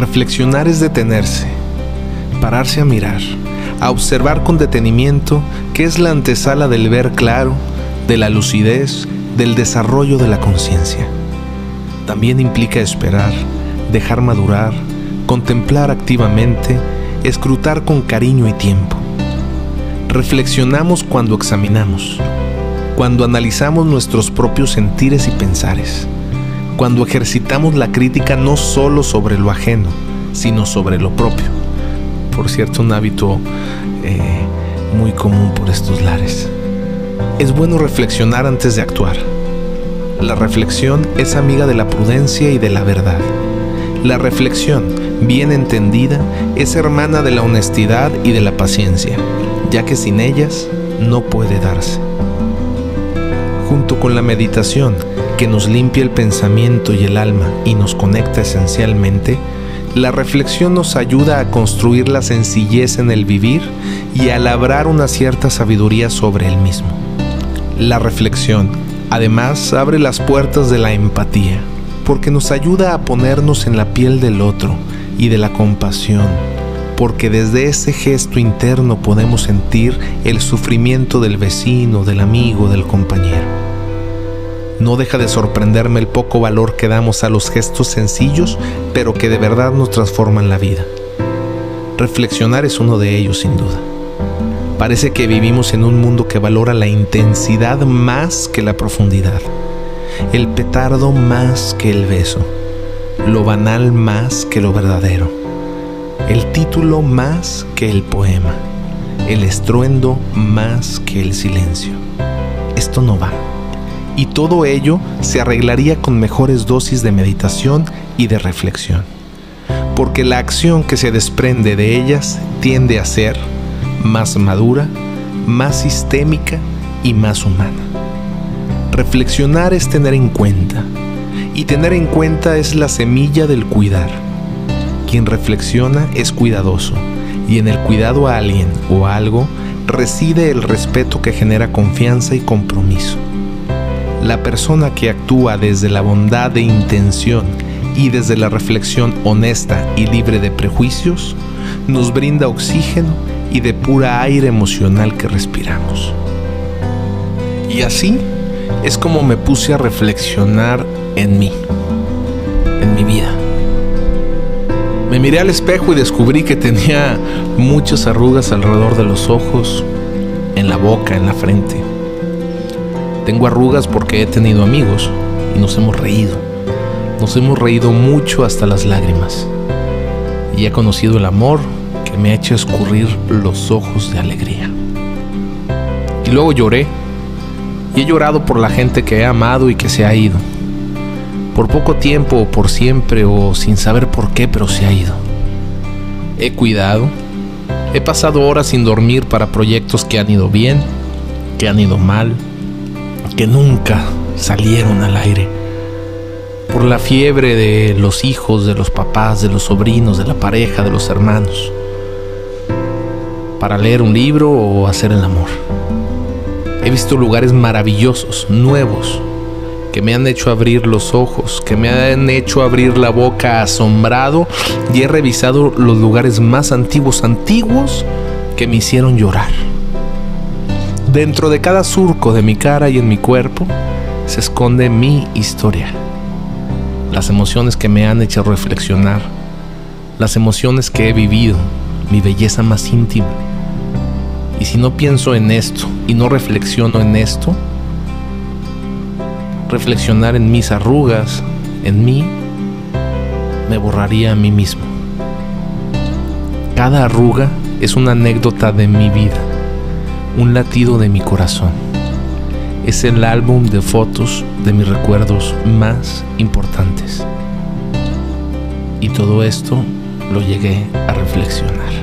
Reflexionar es detenerse, pararse a mirar, a observar con detenimiento qué es la antesala del ver claro, de la lucidez, del desarrollo de la conciencia. También implica esperar, dejar madurar, contemplar activamente, escrutar con cariño y tiempo. Reflexionamos cuando examinamos, cuando analizamos nuestros propios sentires y pensares, cuando ejercitamos la crítica no solo sobre lo ajeno, sino sobre lo propio. Por cierto, un hábito eh, muy común por estos lares. Es bueno reflexionar antes de actuar. La reflexión es amiga de la prudencia y de la verdad. La reflexión, bien entendida, es hermana de la honestidad y de la paciencia, ya que sin ellas no puede darse. Junto con la meditación, que nos limpia el pensamiento y el alma y nos conecta esencialmente, la reflexión nos ayuda a construir la sencillez en el vivir y a labrar una cierta sabiduría sobre el mismo. La reflexión, además, abre las puertas de la empatía, porque nos ayuda a ponernos en la piel del otro y de la compasión, porque desde ese gesto interno podemos sentir el sufrimiento del vecino, del amigo, del compañero. No deja de sorprenderme el poco valor que damos a los gestos sencillos, pero que de verdad nos transforman la vida. Reflexionar es uno de ellos, sin duda. Parece que vivimos en un mundo que valora la intensidad más que la profundidad, el petardo más que el beso, lo banal más que lo verdadero, el título más que el poema, el estruendo más que el silencio. Esto no va. Y todo ello se arreglaría con mejores dosis de meditación y de reflexión, porque la acción que se desprende de ellas tiende a ser, más madura, más sistémica y más humana. Reflexionar es tener en cuenta, y tener en cuenta es la semilla del cuidar. Quien reflexiona es cuidadoso, y en el cuidado a alguien o a algo reside el respeto que genera confianza y compromiso. La persona que actúa desde la bondad de intención y desde la reflexión honesta y libre de prejuicios, nos brinda oxígeno y de pura aire emocional que respiramos. Y así es como me puse a reflexionar en mí, en mi vida. Me miré al espejo y descubrí que tenía muchas arrugas alrededor de los ojos, en la boca, en la frente. Tengo arrugas porque he tenido amigos y nos hemos reído. Nos hemos reído mucho hasta las lágrimas. Y he conocido el amor que me ha hecho escurrir los ojos de alegría. Y luego lloré. Y he llorado por la gente que he amado y que se ha ido. Por poco tiempo o por siempre o sin saber por qué, pero se ha ido. He cuidado. He pasado horas sin dormir para proyectos que han ido bien, que han ido mal, que nunca salieron al aire. Por la fiebre de los hijos, de los papás, de los sobrinos, de la pareja, de los hermanos para leer un libro o hacer el amor. He visto lugares maravillosos, nuevos, que me han hecho abrir los ojos, que me han hecho abrir la boca asombrado y he revisado los lugares más antiguos, antiguos, que me hicieron llorar. Dentro de cada surco de mi cara y en mi cuerpo se esconde mi historia, las emociones que me han hecho reflexionar, las emociones que he vivido, mi belleza más íntima. Y si no pienso en esto y no reflexiono en esto, reflexionar en mis arrugas, en mí, me borraría a mí mismo. Cada arruga es una anécdota de mi vida, un latido de mi corazón. Es el álbum de fotos de mis recuerdos más importantes. Y todo esto lo llegué a reflexionar.